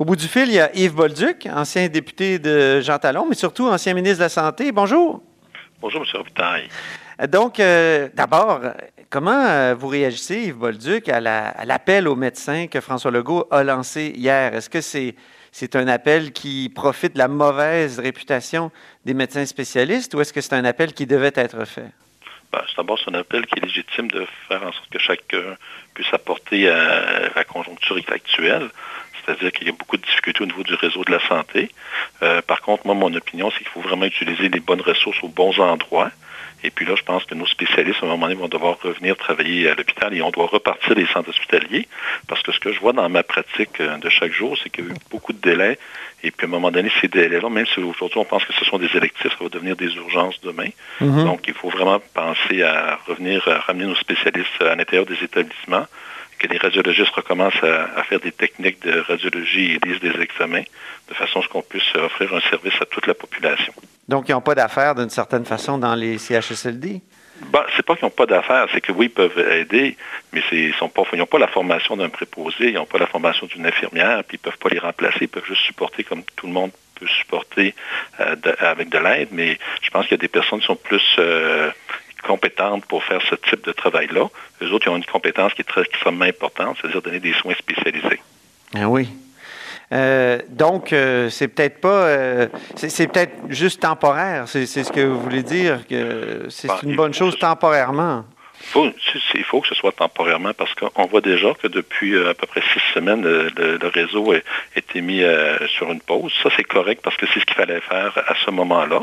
Au bout du fil, il y a Yves Bolduc, ancien député de Jean Talon, mais surtout ancien ministre de la Santé. Bonjour. Bonjour, M. Robitaille. Donc, euh, d'abord, comment euh, vous réagissez, Yves Bolduc, à l'appel aux médecins que François Legault a lancé hier? Est-ce que c'est c'est un appel qui profite de la mauvaise réputation des médecins spécialistes ou est-ce que c'est un appel qui devait être fait? Ben, d'abord, c'est un appel qui est légitime de faire en sorte que chacun puisse apporter à la conjoncture actuelle. C'est-à-dire qu'il y a beaucoup de difficultés au niveau du réseau de la santé. Euh, par contre, moi, mon opinion, c'est qu'il faut vraiment utiliser les bonnes ressources aux bons endroits. Et puis là, je pense que nos spécialistes, à un moment donné, vont devoir revenir travailler à l'hôpital et on doit repartir les centres hospitaliers. Parce que ce que je vois dans ma pratique euh, de chaque jour, c'est qu'il y a eu beaucoup de délais. Et puis à un moment donné, ces délais-là, même si aujourd'hui on pense que ce sont des électifs, ça va devenir des urgences demain. Mm-hmm. Donc, il faut vraiment penser à revenir, à ramener nos spécialistes à l'intérieur des établissements que les radiologistes recommencent à, faire des techniques de radiologie et lisent des examens, de façon à ce qu'on puisse offrir un service à toute la population. Donc, ils n'ont pas d'affaires d'une certaine façon dans les CHSLD? Ben, c'est pas qu'ils n'ont pas d'affaires, c'est que oui, ils peuvent aider, mais ils n'ont pas la formation d'un préposé, ils n'ont pas la formation d'une infirmière, puis ils ne peuvent pas les remplacer, ils peuvent juste supporter comme tout le monde peut supporter euh, avec de l'aide, mais je pense qu'il y a des personnes qui sont plus euh, compétentes pour faire ce type de travail-là. Les autres, ils ont une compétence qui est très, extrêmement importante, c'est-à-dire donner des soins spécialisés. Ah oui. Euh, donc, euh, c'est peut-être pas, euh, c'est peut-être juste temporaire. C'est ce que vous voulez dire que c'est bah, une bonne chose temporairement il faut que ce soit temporairement parce qu'on voit déjà que depuis euh, à peu près six semaines, le, réseau a été mis euh, sur une pause. Ça, c'est correct parce que c'est ce qu'il fallait faire à ce moment-là.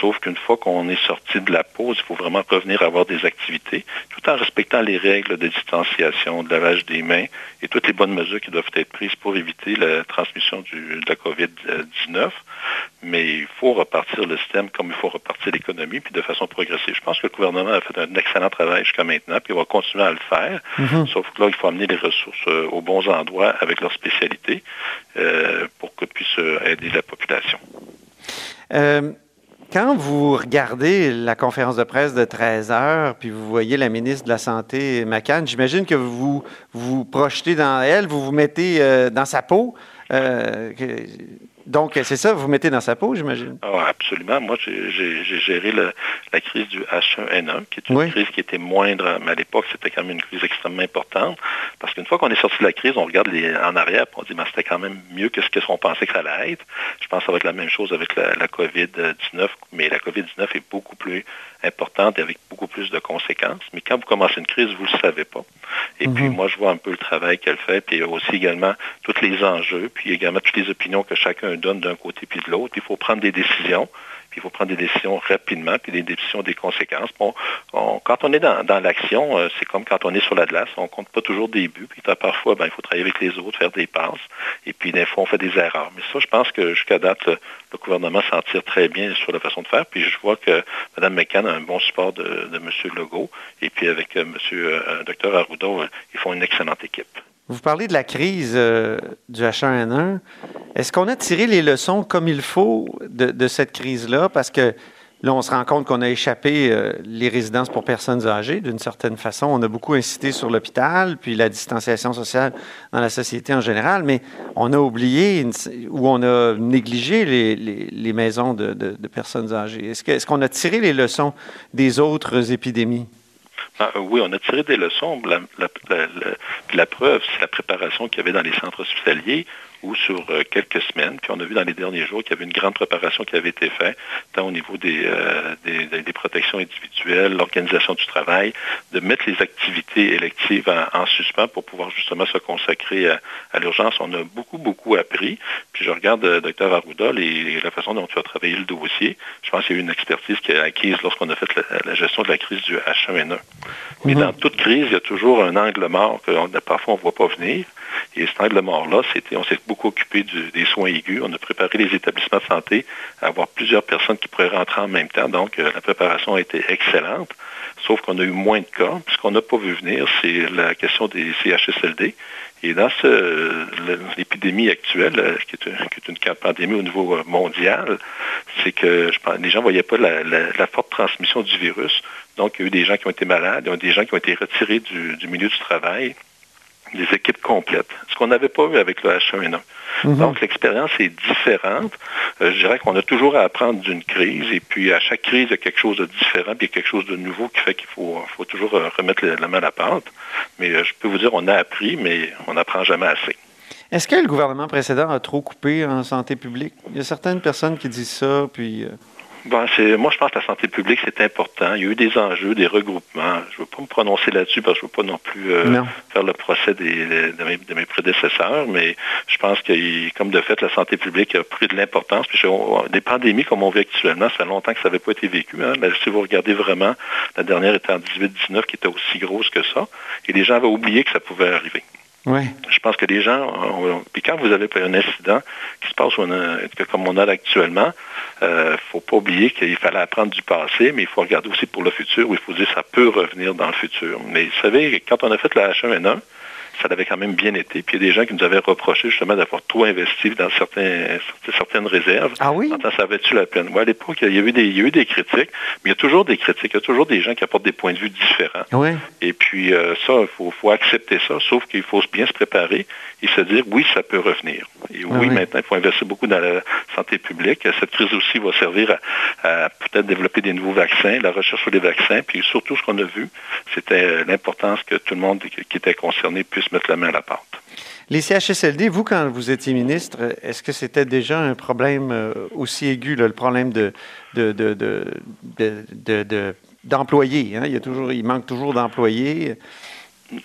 Sauf qu'une fois qu'on est sorti de la pause, il faut vraiment revenir à avoir des activités, tout en respectant les règles de distanciation, de lavage des mains et toutes les bonnes mesures qui doivent être prises pour éviter la transmission de la COVID-19 mais il faut repartir le système comme il faut repartir l'économie, puis de façon progressive. Je pense que le gouvernement a fait un excellent travail jusqu'à maintenant, puis il va continuer à le faire. Mhm. Sauf que là, il faut amener les ressources euh, aux bons endroits avec leur spécialité euh, pour que puisse euh, aider la population. quand vous regardez la conférence de presse de 13 heures, puis vous voyez la ministre de la Santé, McCann, j'imagine que vous vous projetez dans elle, vous vous mettez dans sa peau. Donc, c'est ça, vous mettez dans sa peau, j'imagine? Ah, absolument. Moi, j'ai géré la crise du H1N1, qui est une crise qui était moindre, mais à l'époque, c'était quand même une crise extrêmement importante. Parce qu'une fois qu'on est sorti de la crise, on regarde en arrière et on dit, mais c'était quand même mieux que ce qu'on pensait que ça allait être. Je pense que ça va être la même chose avec la, la COVID-19, mais la COVID-19 est beaucoup plus importante et avec beaucoup plus de conséquences. Mais quand vous commencez une crise, vous ne le savez pas. Et puis, mhm. moi, je vois un peu le travail qu'elle fait, puis il y a aussi également tous les enjeux, puis également toutes les opinions que chacun donne d'un côté puis de l'autre. Il faut prendre des décisions il faut prendre des décisions rapidement, puis des décisions des conséquences. Bon, quand on est dans, l'action, euh, c'est comme quand on est sur la glace, on compte pas toujours des buts, puis parfois, ben, il faut travailler avec les autres, faire des passes, et puis des fois, on fait des erreurs. Mais ça, je pense que jusqu'à date, le, gouvernement s'en tire très bien sur la façon de faire, puis je vois que Mme McCann a un bon support de, M. Legault, et puis avec euh, M. Euh, Dr. Arruda, ils font une excellente équipe. Vous parlez de la crise du H1N1. Est-ce qu'on a tiré les leçons comme il faut de, cette crise-là? Parce que là, on se rend compte qu'on a échappé euh, les résidences pour personnes âgées d'une certaine façon. On a beaucoup incité sur l'hôpital, puis la distanciation sociale dans la société en général, mais on a oublié ou on a négligé les, maisons de, personnes âgées. Est-ce qu'on a tiré les leçons des autres épidémies? Ah, oui, on a tiré des leçons. La preuve, c'est la préparation qu'il y avait dans les centres hospitaliers ou sur euh, quelques semaines. Puis on a vu dans les derniers jours qu'il y avait une grande préparation qui avait été faite, tant au niveau des, euh, des, protections individuelles, l'organisation du travail, de mettre les activités électives en, suspens pour pouvoir justement se consacrer à, l'urgence. On a beaucoup, beaucoup appris. Puis je regarde, euh, docteur Arruda, et la façon dont tu as travaillé le dossier. Je pense qu'il y a eu une expertise qui a acquise lorsqu'on a fait la, gestion de la crise du H1N1. Mais mhm. dans toute crise, il y a toujours un angle mort que parfois on ne voit pas venir. Et cet angle mort-là, on s'est beaucoup occupé des soins aigus. On a préparé les établissements de santé à avoir plusieurs personnes qui pourraient rentrer en même temps. Donc, euh, la préparation a été excellente. Sauf qu'on a eu moins de cas. Ce qu'on n'a pas vu venir, c'est la question des CHSLD. Et dans l'épidémie actuelle, euh, qui est, une, pandémie au niveau euh, mondial, c'est que les gens ne voyaient pas la, forte transmission du virus. Donc, il y a eu des gens qui ont été malades, des gens qui ont été retirés du milieu du travail des équipes complètes, ce qu'on n'avait pas eu avec le H1N1. Mhm. Donc, l'expérience est différente. Euh, je dirais qu'on a toujours à apprendre d'une crise, et puis à chaque crise, il y a quelque chose de différent, puis quelque chose de nouveau qui fait qu'il faut, faut toujours remettre la main à la pâte. Mais je peux vous dire, on a appris, mais on n'apprend jamais assez. Est-ce que le gouvernement précédent a trop coupé en santé publique? Il y a certaines personnes qui disent ça, puis... Bon, moi, je pense que la santé publique, c'est important. Il y a eu des enjeux, des regroupements. Je ne veux pas me prononcer là-dessus parce que je ne veux pas non plus euh, faire le procès de, mes, prédécesseurs, mais je pense que, comme de fait, la santé publique a pris de l'importance. Puis, des pandémies comme on vit actuellement, ça fait longtemps que ça n'avait pas été vécu. Hein. si vous regardez vraiment, la dernière était en 18-19, qui était aussi grosse que ça, et les gens avaient oublié que ça pouvait arriver. Je pense que les gens, puis quand vous avez un incident qui se passe comme on a actuellement, il euh, ne faut pas oublier qu'il fallait apprendre du passé, mais il faut regarder aussi pour le futur, où il faut dire ça peut revenir dans le futur. Mais vous savez, quand on a fait la H1N1, ça avait quand même bien été. Puis il y a des gens qui nous avaient reproché justement d'avoir trop investi dans certains, certaines réserves. Ah oui? ça avait-tu la peine? à l'époque, il y, a eu des, il y a eu des critiques, mais il y a toujours des critiques. Il y a toujours des gens qui apportent des points de vue différents. Oui. Et puis euh, ça, il faut, faut, accepter ça, sauf qu'il faut bien se préparer et se dire oui, ça peut revenir. Et oui, maintenant, il faut investir beaucoup dans la santé publique. Cette crise aussi va servir à, peut-être développer des nouveaux vaccins, la recherche sur les vaccins, puis surtout ce qu'on a vu, c'était l'importance que tout le monde qui était concerné puisse mettre la main à la pâte. Les CHSLD, vous, quand vous étiez ministre, est-ce que c'était déjà un problème euh, aussi aigu, le problème de, d'employés? Hein? Il, y a toujours, il manque toujours d'employés.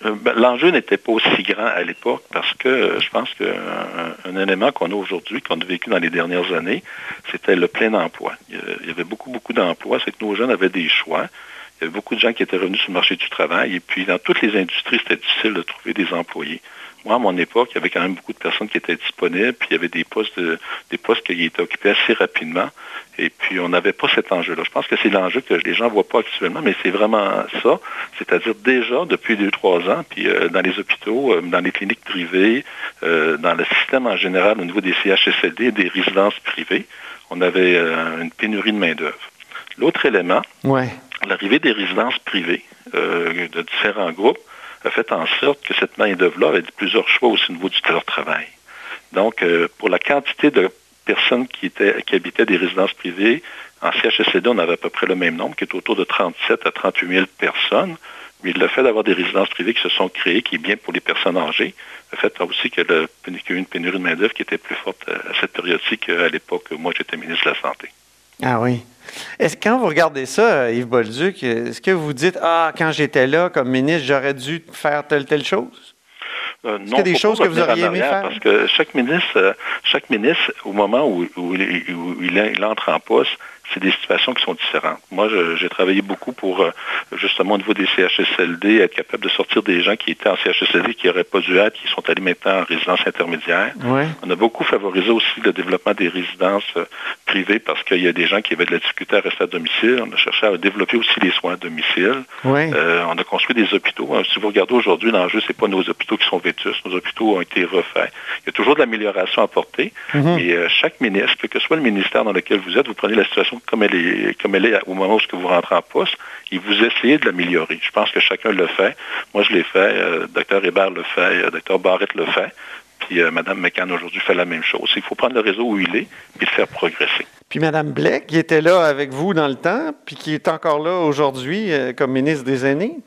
Euh, ben, l'enjeu n'était pas aussi grand à l'époque parce que euh, je pense qu'un élément qu'on a aujourd'hui, qu'on a vécu dans les dernières années, c'était le plein emploi. Il y avait beaucoup, beaucoup d'emplois. C'est que nos jeunes avaient des choix. Il y avait beaucoup de gens qui étaient revenus sur le marché du travail. Et puis, dans toutes les industries, c'était difficile de trouver des employés. Moi, à mon époque, il y avait quand même beaucoup de personnes qui étaient disponibles, puis il y avait des postes, des postes qui étaient occupés assez rapidement. Et puis, on n'avait pas cet enjeu-là. Je pense que c'est l'enjeu que les gens ne voient pas actuellement, mais c'est vraiment ça. C'est-à-dire déjà, depuis deux, trois ans, puis euh, dans les hôpitaux, euh, dans les cliniques privées, euh, dans le système en général, au niveau des CHSLD et des résidences privées, on avait une pénurie de main-d'œuvre. L'autre élément, ouais l'arrivée des résidences privées euh, de différents groupes a fait en sorte que cette main-d'œuvre-là avait plusieurs choix aussi au niveau du travail. Donc, euh, pour la quantité de personnes qui, étaient, qui habitaient des résidences privées, en CHSCD, on avait à peu près le même nombre, qui est autour de 37 à 38 000 personnes. Mais le fait d'avoir des résidences privées qui se sont créées, qui est bien pour les personnes âgées, a fait aussi qu'il y a eu une pénurie de main-d'œuvre qui était plus forte à cette période-ci qu'à l'époque où moi j'étais ministre de la Santé. Ah oui. Est-ce quand vous regardez ça, Yves Bolduc, est-ce que vous dites Ah, quand j'étais là comme ministre, j'aurais dû faire telle, telle chose? Euh, non, y a des choses que vous auriez aimé faire? Parce que chaque ministre, euh, chaque ministre, au moment où, il, entre en poste, c'est des situations qui sont différentes. Moi, j'ai travaillé beaucoup pour, euh, justement, au niveau des CHSLD, être capable de sortir des gens qui étaient en CHSLD, qui n'auraient pas dû être, qui sont allés maintenant en résidence intermédiaire. On a beaucoup favorisé aussi le développement des résidences euh, privées parce qu'il y a des gens qui avaient de la difficulté à rester à domicile. On a cherché à développer aussi les soins à domicile. On a construit des hôpitaux. Si vous regardez aujourd'hui, l'enjeu, c'est pas nos hôpitaux qui sont Nos hôpitaux ont été refaits. Il y a toujours de l'amélioration à porter. Et chaque ministre, quel que soit le ministère dans lequel vous êtes, vous prenez la situation comme elle est, comme elle est au moment où vous rentrez en poste, et vous essayez de l'améliorer. Je pense que chacun le fait. Moi, je l'ai fait. Euh, Dr Hébert le fait. Euh, Dr Barrett le fait. Puis euh, Mme McCann aujourd'hui fait la même chose. Il faut prendre le réseau où il est puis le faire progresser. Puis Mme Blake, qui était là avec vous dans le temps, puis qui est encore là aujourd'hui comme ministre des Aînés?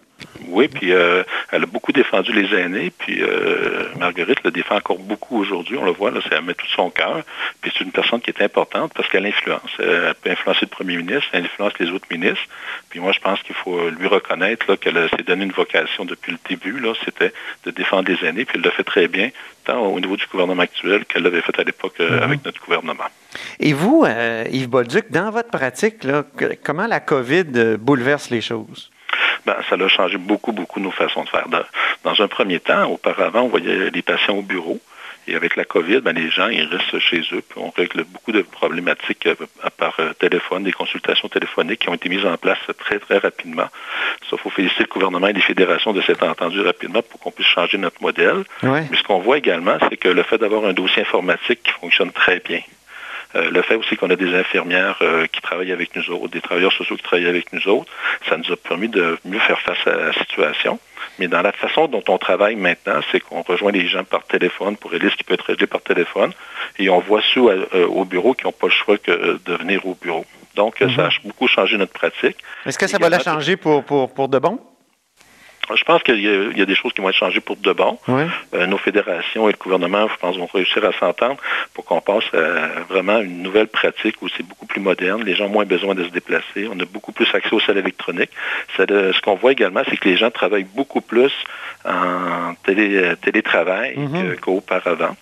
Oui, puis euh, elle a beaucoup défendu les aînés, puis euh, Marguerite le défend encore beaucoup aujourd'hui, on le voit, là, elle met tout son cœur, puis c'est une personne qui est importante parce qu'elle influence. Elle peut influencer le premier ministre, elle influence les autres ministres, puis moi je pense qu'il faut lui reconnaître qu'elle s'est donné une vocation depuis le début, là, c'était de défendre les aînés, puis elle le fait très bien, tant au niveau du gouvernement actuel qu'elle l'avait fait à l'époque euh, mm-hmm. avec notre gouvernement. Et vous, Yves Bolduc, dans votre pratique, là, comment la COVID bouleverse les choses? Ben, ça a changé beaucoup, beaucoup nos façons de faire. Dans, un premier temps, auparavant, on voyait les patients au bureau. Et avec la COVID, ben, les gens, ils restent chez eux. Puis on règle beaucoup de problématiques euh, par euh, téléphone, des consultations téléphoniques qui ont été mises en place très, très rapidement. Ça, il faut féliciter le gouvernement et les fédérations de s'être entendus rapidement pour qu'on puisse changer notre modèle. Mais ce qu'on voit également, c'est que le fait d'avoir un dossier informatique qui fonctionne très bien, le fait aussi qu'on a des infirmières qui travaillent avec nous autres, des travailleurs sociaux qui travaillent avec nous autres, ça nous a permis de mieux faire face à la situation. Mais dans la façon dont on travaille maintenant, c'est qu'on rejoint les gens par téléphone pour aider ce qui peut être réglé par téléphone. Et on voit ceux euh, au bureau qui n'ont pas le choix que de venir au bureau. Donc, ça a mhm. beaucoup changé notre pratique. Est-ce que ça va la changer pour, pour, pour de bon? Je pense qu'il y, a des choses qui vont être changées pour de bon. Euh, nos fédérations et le gouvernement, je pense, vont réussir à s'entendre pour qu'on passe à vraiment une nouvelle pratique où c'est beaucoup plus moderne. Les gens ont moins besoin de se déplacer. On a beaucoup plus accès aux salles électroniques. ce qu'on voit également, c'est que les gens travaillent beaucoup plus en télétravail mm-hmm. qu'auparavant.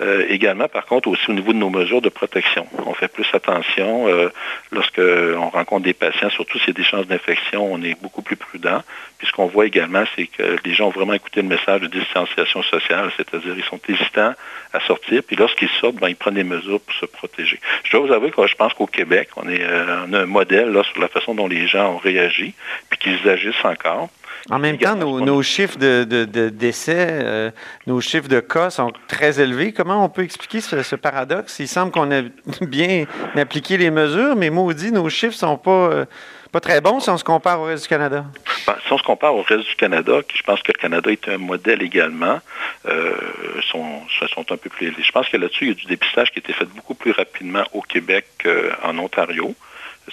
Euh, également, par contre, aussi au niveau de nos mesures de protection. On fait plus attention euh, lorsqu'on rencontre des patients, surtout s'il y a des chances d'infection, on est beaucoup plus prudent. Puis ce qu'on voit également, c'est que les gens ont vraiment écouté le message de distanciation sociale, c'est-à-dire ils sont hésitants à sortir, puis lorsqu'ils sortent, ben, ils prennent des mesures pour se protéger. Je dois vous avouer que je pense qu'au Québec, on, euh, a un modèle là, sur la façon dont les gens ont réagi, puis qu'ils agissent encore. En même temps, nos, chiffres de, décès, euh, nos chiffres de cas sont très élevés. Comment on peut expliquer ce, paradoxe? Il semble qu'on a bien appliqué les mesures, mais maudit, nos chiffres sont pas, euh, pas très bons si on se compare au reste du Canada. Si on se compare au reste du Canada, je pense que le Canada est un modèle également, euh, sont, sont un peu plus élevés. Je pense que là-dessus, il y a du dépistage qui a été fait beaucoup plus rapidement au Québec qu'en Ontario.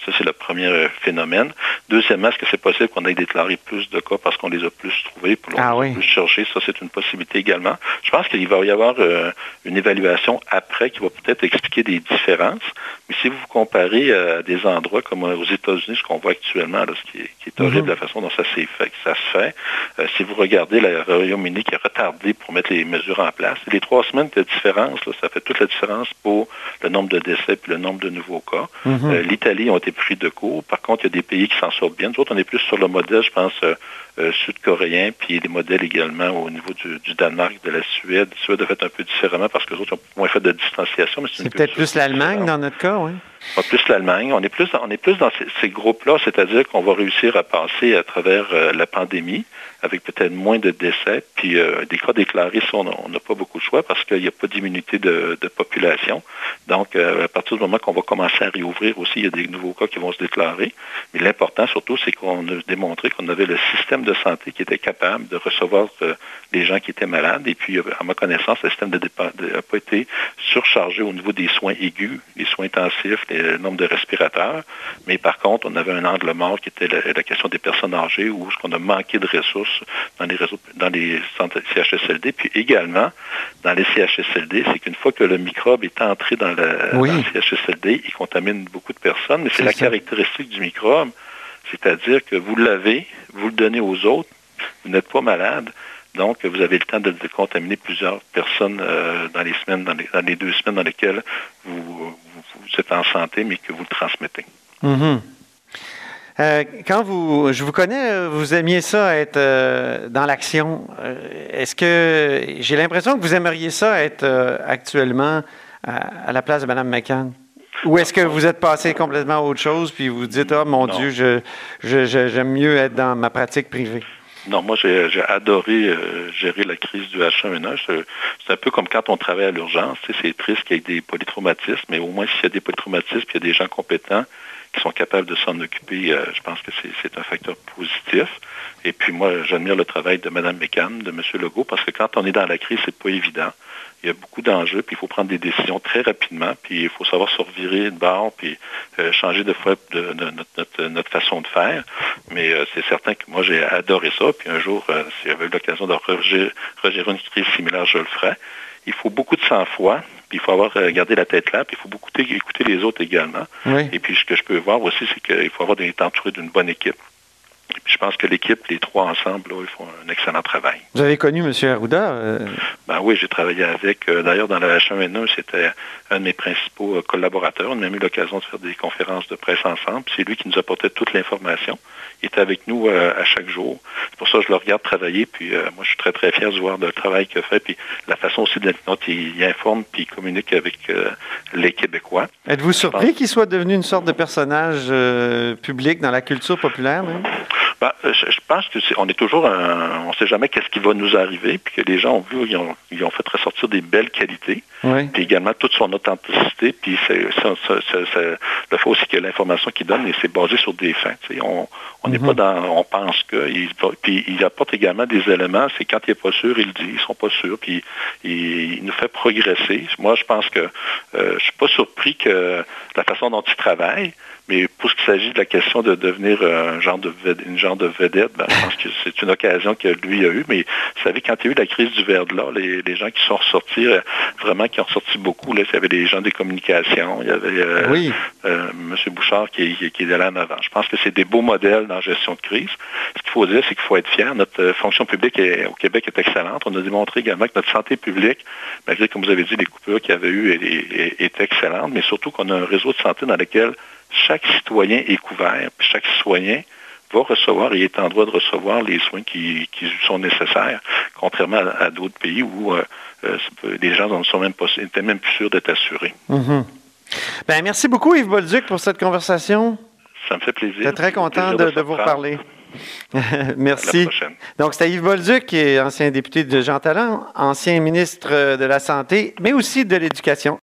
Ça, c'est le premier euh, phénomène. Deuxièmement, est-ce que c'est possible qu'on ait déclaré plus de cas parce qu'on les a plus trouvés, pour ah, plus chercher? Ça, c'est une possibilité également. Je pense qu'il va y avoir euh, une évaluation après qui va peut-être expliquer des différences. Mais si vous comparez à euh, des endroits comme aux États-Unis, ce qu'on voit actuellement, ce qui est, horrible, mhm. la façon dont ça se fait. si vous regardez le Royaume-Uni qui a retardé pour mettre les mesures en place, les trois semaines de différence, ça fait toute la différence pour le nombre de décès et le nombre de nouveaux cas. Mhm. L'Italie été pris de court. Par contre, il y a des pays qui s'en sortent bien. Nous autres, on est plus sur le modèle, je pense, euh, euh, sud-coréen, puis des modèles également au niveau du, Danemark, de la Suède. La Suède a fait un peu différemment parce que les autres ont moins fait de distanciation. C'est peut-être plus l'Allemagne dans notre cas, oui. Pas plus l'Allemagne. On est plus, dans ces, groupes-là, c'est-à-dire qu'on va réussir à passer à travers euh, la pandémie avec peut-être moins de décès, puis euh, des cas déclarés, on n'a pas beaucoup de choix parce qu'il n'y a pas d'immunité de, population. Donc, euh, à partir du moment qu'on va commencer à réouvrir aussi, il y a des nouveaux cas qui vont se déclarer. Mais l'important surtout, c'est qu'on a démontré qu'on avait le système de santé qui était capable de recevoir les gens qui étaient malades. Et puis, à ma connaissance, le système n'a pas été surchargé au niveau des soins aigus, soins intensifs, le nombre de respirateurs. Mais par contre, on avait un angle mort qui était la, question des personnes âgées où ce qu'on a manqué de ressources dans les réseaux, dans les centres CHSLD. Puis également, dans les CHSLD, c'est qu'une fois que le microbe est entré dans, le CHSLD, il contamine beaucoup de personnes. Mais c'est la caractéristique du microbe. C'est-à-dire que vous l'avez, vous le donnez aux autres, vous n'êtes pas malade, donc, vous avez le temps de, contaminer plusieurs personnes euh, dans les semaines, dans les, deux semaines dans lesquelles vous, êtes en santé, mais que vous le transmettez. Mm-hmm. Euh, quand vous, je vous connais, vous aimiez ça être euh, dans l'action. Est-ce que j'ai l'impression que vous aimeriez ça être actuellement à, la place de Mme McCann? Ou est-ce que vous êtes passé complètement à autre chose, puis vous dites, oh mon Dieu, je, j'aime mieux être dans ma pratique privée? Non, moi, j'ai adoré euh, gérer la crise du H1N1. C'est un peu comme quand on travaille à l'urgence. C'est triste qu'il y ait des polytraumatismes, mais au moins, s'il y a des polytraumatismes, il y a des gens compétents qui sont capables de s'en occuper, euh, je pense que c'est un facteur positif. Et puis moi, j'admire le travail de Mme McCann, de M. Legault, parce que quand on est dans la crise, c'est pas évident il y a beaucoup d'enjeux, puis il faut prendre des décisions très rapidement, puis il faut savoir se revirer de bord, puis euh, changer de fois de, notre, façon de faire. Mais euh, c'est certain que moi, j'ai adoré ça, puis un jour, euh, si j'avais eu l'occasion de regérer, une crise similaire, je le ferais. Il faut beaucoup de sang-froid, puis il faut avoir gardé la tête là, puis il faut beaucoup écouter, les autres également. Et puis ce que je peux voir aussi, c'est qu'il faut avoir d'être entouré d'une bonne équipe je pense que l'équipe, les trois ensemble, ils font un excellent travail. Vous avez connu M. Arruda? Euh? Ben oui, j'ai travaillé avec. Euh, d'ailleurs, dans la H1N1, c'était un de mes principaux euh, collaborateurs. On a même eu l'occasion de faire des conférences de presse ensemble. C'est lui qui nous apportait toute l'information. Il était avec nous à chaque jour. C'est pour ça que je le regarde travailler. Puis moi, je suis très, très fier de voir le travail qu'il fait. Puis la façon aussi dont il, informe puis il communique avec les Québécois. Êtes-vous surpris qu'il soit devenu une sorte de personnage public dans la culture populaire? Ben, je, pense que on est toujours, on ne sait jamais qu'est-ce qui va nous arriver, puis que les gens ont vu, ils ont, ils ont fait ressortir des belles qualités, puis également toute son authenticité, puis c'est, le fait aussi que l'information qu'il donne, c'est basé sur des faits. On n'est pas mhm. dans, on pense que, il, puis il apporte également des éléments. C'est quand il n'est pas sûr, il le dit, ils sont pas sûrs, puis il, nous fait progresser. Moi, je pense que euh, je suis pas surpris que la façon dont il travaille, mais pour ce qui s'agit de la question de devenir un genre de une genre de vedette, ben, je pense que c'est une occasion que lui a eue. Mais vous savez, quand il y a eu la crise du verre de l'or, les, gens qui sont ressortis, euh, vraiment qui ont ressorti beaucoup, là, il y avait des gens des communications, il y avait euh, euh, M. Bouchard qui, qui, est allé en avant. Je pense que c'est des beaux modèles dans la gestion de crise. Ce qu'il faut dire, c'est qu'il faut être fier. Notre fonction publique au Québec est excellente. On a démontré également que notre santé publique, malgré, comme vous avez dit, les coupures qu'il y avait eu, est, est excellente, mais surtout qu'on a un réseau de santé dans lequel chaque citoyen est couvert, puis chaque citoyen va recevoir et est en droit de recevoir les soins qui, sont nécessaires, contrairement à, d'autres pays où euh, euh, les gens n'en sont même pas, même plus sûrs d'être assurés. Mm-hmm. ben, merci beaucoup, Yves Bolduc, pour cette conversation. Ça me fait plaisir. Je suis très content de, vous reparler. Merci. Donc, c'était Yves Bolduc, qui est ancien député de Jean Talon, ancien ministre de la Santé, mais aussi de l'Éducation.